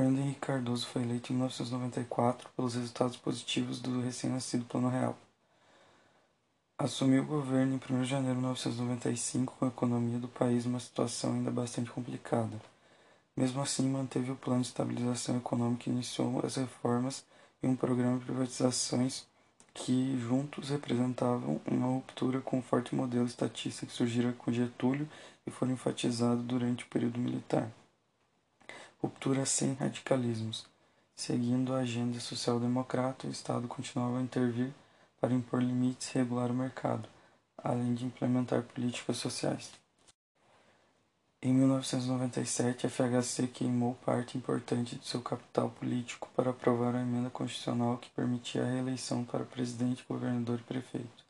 Fernando Henrique Cardoso foi eleito em 1994 pelos resultados positivos do recém-nascido Plano Real. Assumiu o governo em 1 de janeiro de 1995 com a economia do país numa situação ainda bastante complicada. Mesmo assim, manteve o plano de estabilização econômica e iniciou as reformas e um programa de privatizações que juntos representavam uma ruptura com o forte modelo estatista que surgira com Getúlio e foi enfatizado durante o período militar. Ruptura sem radicalismos. Seguindo a agenda social-democrata, o Estado continuava a intervir para impor limites e regular o mercado, além de implementar políticas sociais. Em 1997, a FHC queimou parte importante de seu capital político para aprovar a emenda constitucional que permitia a reeleição para presidente, governador e prefeito.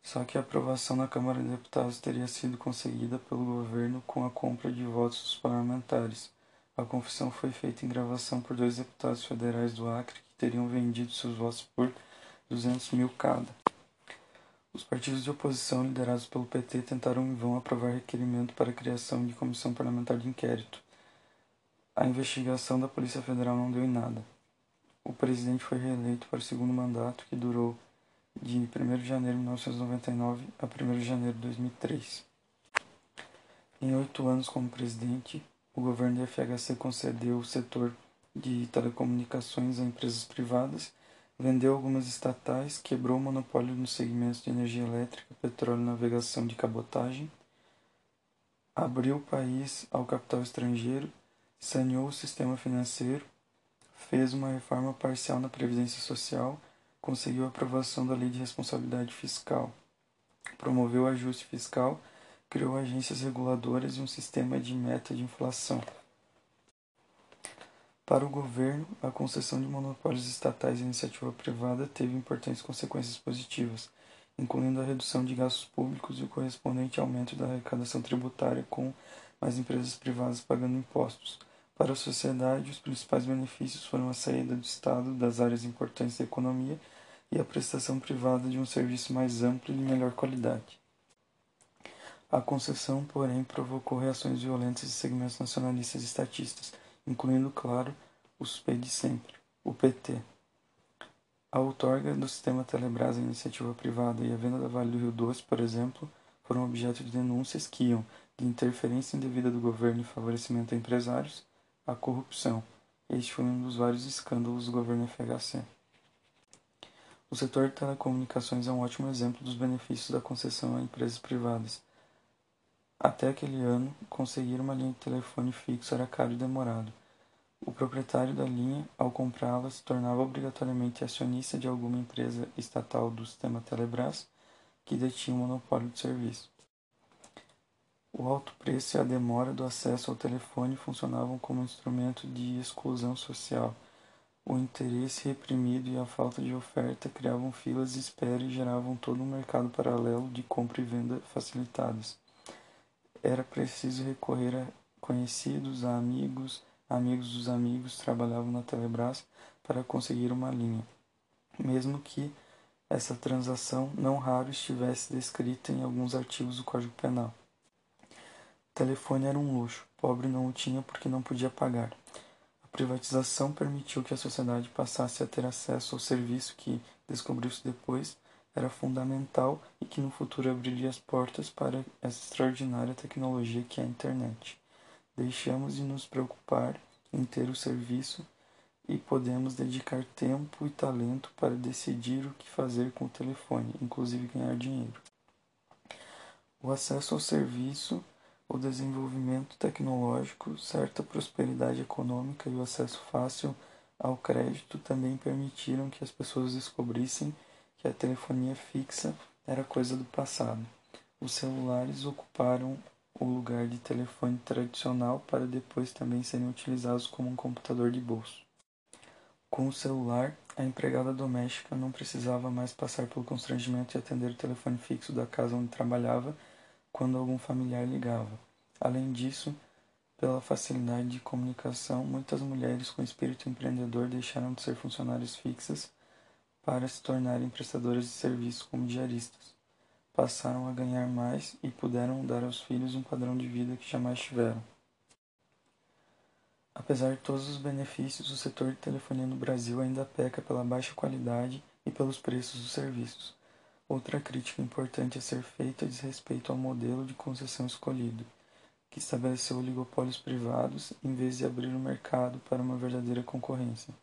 Só que a aprovação na Câmara de Deputados teria sido conseguida pelo governo com a compra de votos dos parlamentares. A confissão foi feita em gravação por dois deputados federais do Acre que teriam vendido seus votos por 200 mil cada. Os partidos de oposição, liderados pelo PT, tentaram em vão aprovar requerimento para a criação de comissão parlamentar de inquérito. A investigação da Polícia Federal não deu em nada. O presidente foi reeleito para o segundo mandato, que durou de 1 de janeiro de 1999 a 1 de janeiro de 2003. Em oito anos como presidente, o governo da FHC concedeu o setor de telecomunicações a empresas privadas Vendeu algumas estatais, quebrou o monopólio nos segmentos de energia elétrica, petróleo navegação de cabotagem, abriu o país ao capital estrangeiro, saneou o sistema financeiro, fez uma reforma parcial na Previdência Social, conseguiu a aprovação da Lei de Responsabilidade Fiscal, promoveu ajuste fiscal, criou agências reguladoras e um sistema de meta de inflação. Para o governo, a concessão de monopólios estatais à iniciativa privada teve importantes consequências positivas, incluindo a redução de gastos públicos e o correspondente aumento da arrecadação tributária com mais empresas privadas pagando impostos. Para a sociedade, os principais benefícios foram a saída do Estado das áreas importantes da economia e a prestação privada de um serviço mais amplo e de melhor qualidade. A concessão, porém, provocou reações violentas de segmentos nacionalistas e estatistas incluindo, claro, os P de sempre, o PT. A outorga do sistema Telebrás à iniciativa privada e a venda da Vale do Rio Doce, por exemplo, foram objeto de denúncias que iam de interferência indevida do governo e favorecimento a empresários à corrupção. Este foi um dos vários escândalos do governo FHC. O setor de telecomunicações é um ótimo exemplo dos benefícios da concessão a empresas privadas, até aquele ano, conseguir uma linha de telefone fixo era caro e demorado. O proprietário da linha, ao comprá-la, se tornava obrigatoriamente acionista de alguma empresa estatal do sistema Telebrás, que detinha o monopólio de serviço. O alto preço e a demora do acesso ao telefone funcionavam como instrumento de exclusão social. O interesse reprimido e a falta de oferta criavam filas de espera e geravam todo um mercado paralelo de compra e venda facilitadas era preciso recorrer a conhecidos, a amigos, amigos dos amigos trabalhavam na Telebrás para conseguir uma linha, mesmo que essa transação não raro estivesse descrita em alguns artigos do Código Penal. O telefone era um luxo, pobre não o tinha porque não podia pagar. A privatização permitiu que a sociedade passasse a ter acesso ao serviço que, descobriu-se depois, era fundamental e que no futuro abriria as portas para essa extraordinária tecnologia que é a internet. Deixamos de nos preocupar em ter o serviço e podemos dedicar tempo e talento para decidir o que fazer com o telefone, inclusive ganhar dinheiro. O acesso ao serviço, o desenvolvimento tecnológico, certa prosperidade econômica e o acesso fácil ao crédito também permitiram que as pessoas descobrissem a telefonia fixa era coisa do passado. Os celulares ocuparam o lugar de telefone tradicional para depois também serem utilizados como um computador de bolso. Com o celular, a empregada doméstica não precisava mais passar pelo constrangimento de atender o telefone fixo da casa onde trabalhava quando algum familiar ligava. Além disso, pela facilidade de comunicação, muitas mulheres com espírito empreendedor deixaram de ser funcionárias fixas para se tornarem prestadoras de serviço como diaristas. Passaram a ganhar mais e puderam dar aos filhos um padrão de vida que jamais tiveram. Apesar de todos os benefícios, o setor de telefonia no Brasil ainda peca pela baixa qualidade e pelos preços dos serviços. Outra crítica importante a ser feita diz respeito ao modelo de concessão escolhido, que estabeleceu oligopólios privados em vez de abrir o mercado para uma verdadeira concorrência.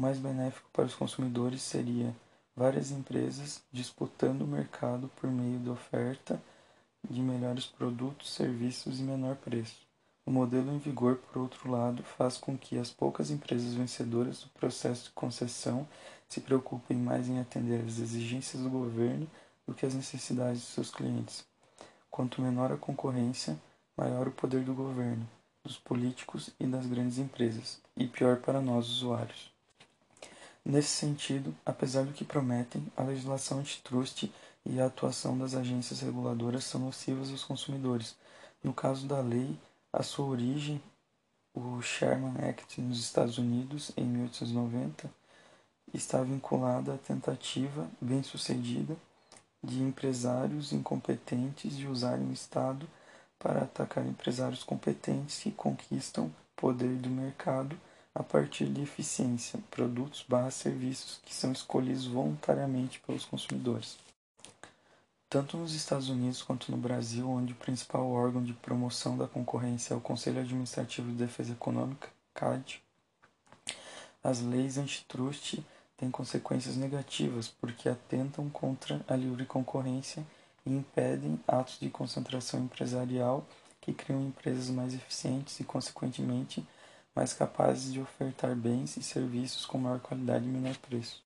O mais benéfico para os consumidores seria várias empresas disputando o mercado por meio de oferta de melhores produtos, serviços e menor preço. O modelo em vigor, por outro lado, faz com que as poucas empresas vencedoras do processo de concessão se preocupem mais em atender às exigências do governo do que às necessidades de seus clientes. Quanto menor a concorrência, maior o poder do governo, dos políticos e das grandes empresas, e pior para nós usuários. Nesse sentido, apesar do que prometem, a legislação antitrust e a atuação das agências reguladoras são nocivas aos consumidores. No caso da lei, a sua origem, o Sherman Act nos Estados Unidos, em 1890, está vinculada à tentativa bem-sucedida de empresários incompetentes de usarem o Estado para atacar empresários competentes que conquistam poder do mercado a partir de eficiência, produtos barra serviços que são escolhidos voluntariamente pelos consumidores. Tanto nos Estados Unidos quanto no Brasil, onde o principal órgão de promoção da concorrência é o Conselho Administrativo de Defesa Econômica, CAD, as leis antitrust têm consequências negativas porque atentam contra a livre concorrência e impedem atos de concentração empresarial que criam empresas mais eficientes e, consequentemente, mais capazes de ofertar bens e serviços com maior qualidade e menor preço.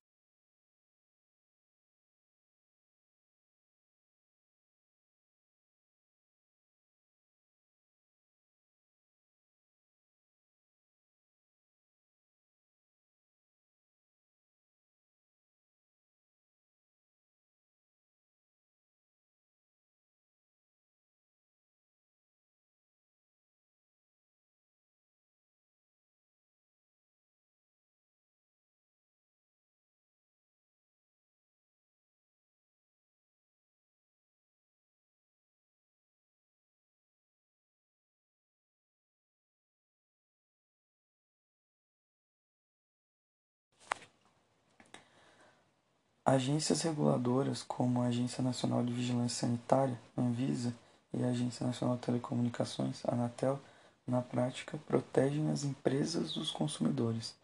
Agências reguladoras como a Agência Nacional de Vigilância Sanitária, Anvisa, e a Agência Nacional de Telecomunicações, Anatel, na prática, protegem as empresas dos consumidores,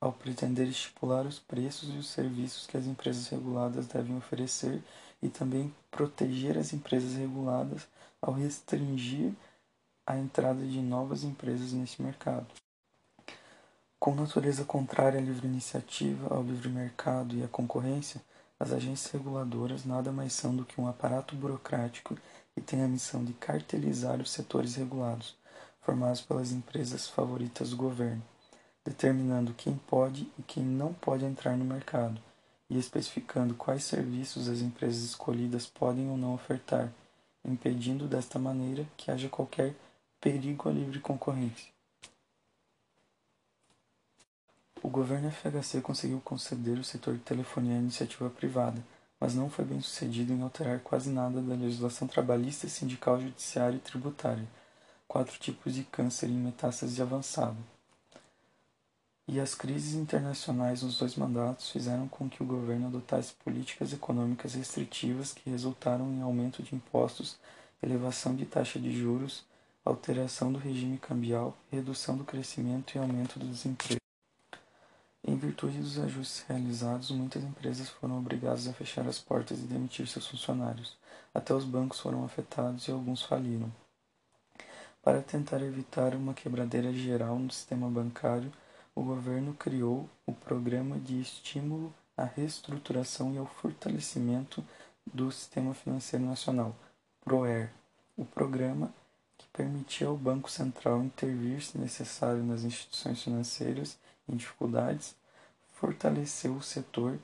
ao pretender estipular os preços e os serviços que as empresas reguladas devem oferecer e também proteger as empresas reguladas ao restringir a entrada de novas empresas neste mercado. Com natureza contrária à livre iniciativa, ao livre mercado e à concorrência, as agências reguladoras nada mais são do que um aparato burocrático e têm a missão de cartelizar os setores regulados, formados pelas empresas favoritas do governo, determinando quem pode e quem não pode entrar no mercado e especificando quais serviços as empresas escolhidas podem ou não ofertar, impedindo desta maneira que haja qualquer perigo à livre concorrência. O governo FHC conseguiu conceder o setor de telefonia à iniciativa privada, mas não foi bem sucedido em alterar quase nada da legislação trabalhista, sindical, judiciária e tributária, quatro tipos de câncer em metástase avançada. E as crises internacionais nos dois mandatos fizeram com que o governo adotasse políticas econômicas restritivas que resultaram em aumento de impostos, elevação de taxa de juros, alteração do regime cambial, redução do crescimento e aumento do desemprego. Em virtude dos ajustes realizados, muitas empresas foram obrigadas a fechar as portas e demitir seus funcionários. Até os bancos foram afetados e alguns faliram. Para tentar evitar uma quebradeira geral no sistema bancário, o governo criou o Programa de Estímulo à Reestruturação e ao Fortalecimento do Sistema Financeiro Nacional, PROER. O programa, que permitia ao Banco Central intervir se necessário nas instituições financeiras em dificuldades, fortaleceu o setor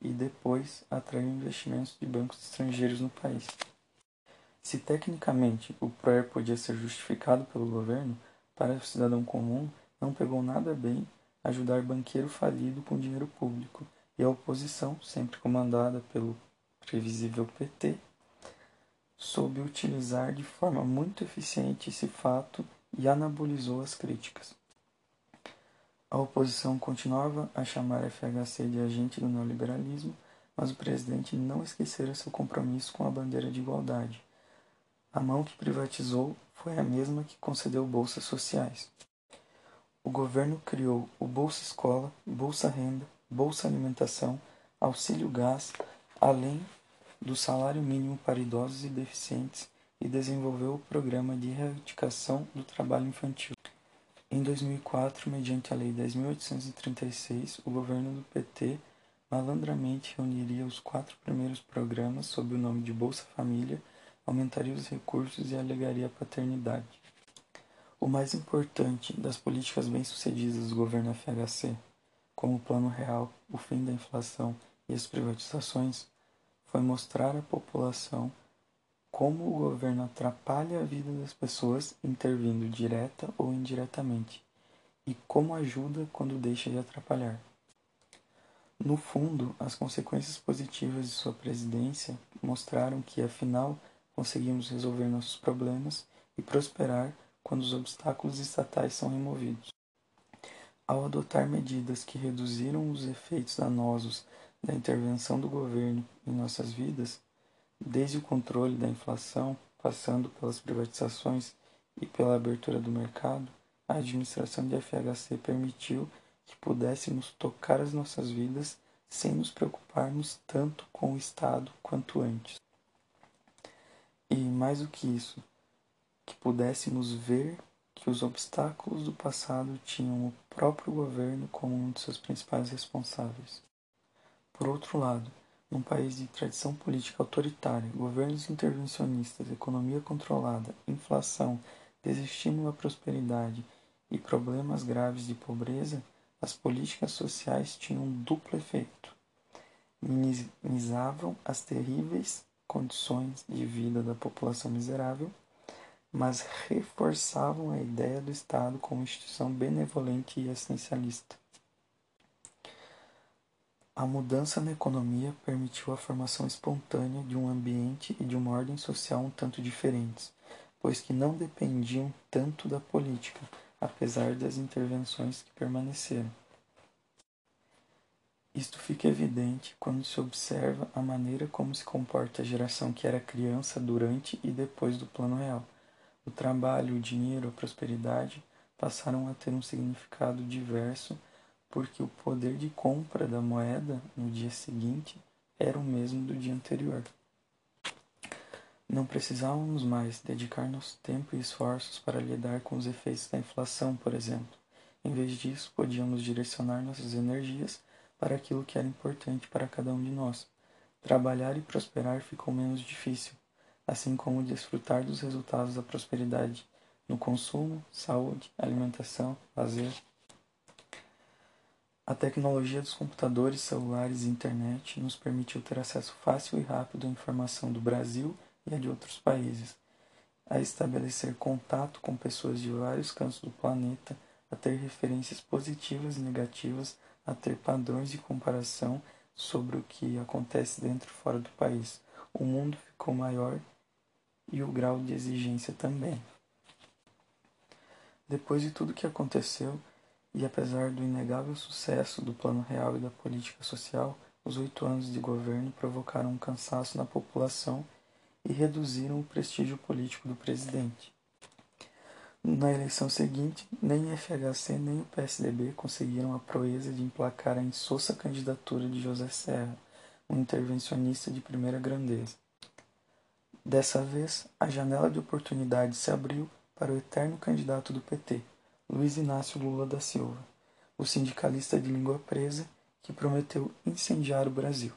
e depois atraiu investimentos de bancos estrangeiros no país. Se tecnicamente o PROER podia ser justificado pelo governo, para o cidadão comum não pegou nada bem ajudar banqueiro falido com dinheiro público, e a oposição, sempre comandada pelo previsível PT, soube utilizar de forma muito eficiente esse fato e anabolizou as críticas. A oposição continuava a chamar a FHC de agente do neoliberalismo, mas o presidente não esquecera seu compromisso com a bandeira de igualdade. A mão que privatizou foi a mesma que concedeu bolsas sociais. O governo criou o Bolsa Escola, Bolsa Renda, Bolsa Alimentação, Auxílio Gás, além do salário mínimo para idosos e deficientes e desenvolveu o programa de erradicação do trabalho infantil. Em 2004, mediante a Lei 10.836, o governo do PT malandramente reuniria os quatro primeiros programas sob o nome de Bolsa Família, aumentaria os recursos e alegaria a paternidade. O mais importante das políticas bem-sucedidas do governo FHC, como o Plano Real, o fim da inflação e as privatizações, foi mostrar à população como o governo atrapalha a vida das pessoas intervindo direta ou indiretamente, e como ajuda quando deixa de atrapalhar. No fundo, as consequências positivas de sua presidência mostraram que, afinal, conseguimos resolver nossos problemas e prosperar quando os obstáculos estatais são removidos. Ao adotar medidas que reduziram os efeitos danosos da intervenção do governo em nossas vidas, Desde o controle da inflação, passando pelas privatizações e pela abertura do mercado, a administração de FHC permitiu que pudéssemos tocar as nossas vidas sem nos preocuparmos tanto com o Estado quanto antes. E mais do que isso, que pudéssemos ver que os obstáculos do passado tinham o próprio governo como um de seus principais responsáveis. Por outro lado, num país de tradição política autoritária, governos intervencionistas, economia controlada, inflação, desestímulo à prosperidade e problemas graves de pobreza, as políticas sociais tinham um duplo efeito. Minimizavam as terríveis condições de vida da população miserável, mas reforçavam a ideia do Estado como instituição benevolente e essencialista. A mudança na economia permitiu a formação espontânea de um ambiente e de uma ordem social um tanto diferentes, pois que não dependiam tanto da política, apesar das intervenções que permaneceram. Isto fica evidente quando se observa a maneira como se comporta a geração que era criança durante e depois do Plano Real. O trabalho, o dinheiro, a prosperidade passaram a ter um significado diverso porque o poder de compra da moeda no dia seguinte era o mesmo do dia anterior. Não precisávamos mais dedicar nosso tempo e esforços para lidar com os efeitos da inflação, por exemplo. Em vez disso, podíamos direcionar nossas energias para aquilo que era importante para cada um de nós. Trabalhar e prosperar ficou menos difícil, assim como desfrutar dos resultados da prosperidade no consumo, saúde, alimentação, lazer a tecnologia dos computadores, celulares e internet nos permitiu ter acesso fácil e rápido à informação do Brasil e a de outros países, a estabelecer contato com pessoas de vários cantos do planeta, a ter referências positivas e negativas, a ter padrões de comparação sobre o que acontece dentro e fora do país. O mundo ficou maior e o grau de exigência também. Depois de tudo que aconteceu, e apesar do inegável sucesso do Plano Real e da política social, os oito anos de governo provocaram um cansaço na população e reduziram o prestígio político do presidente. Na eleição seguinte, nem FHC nem o PSDB conseguiram a proeza de emplacar a insossa candidatura de José Serra, um intervencionista de primeira grandeza. Dessa vez, a janela de oportunidade se abriu para o eterno candidato do PT, Luiz Inácio Lula da Silva, o sindicalista de língua presa que prometeu incendiar o Brasil.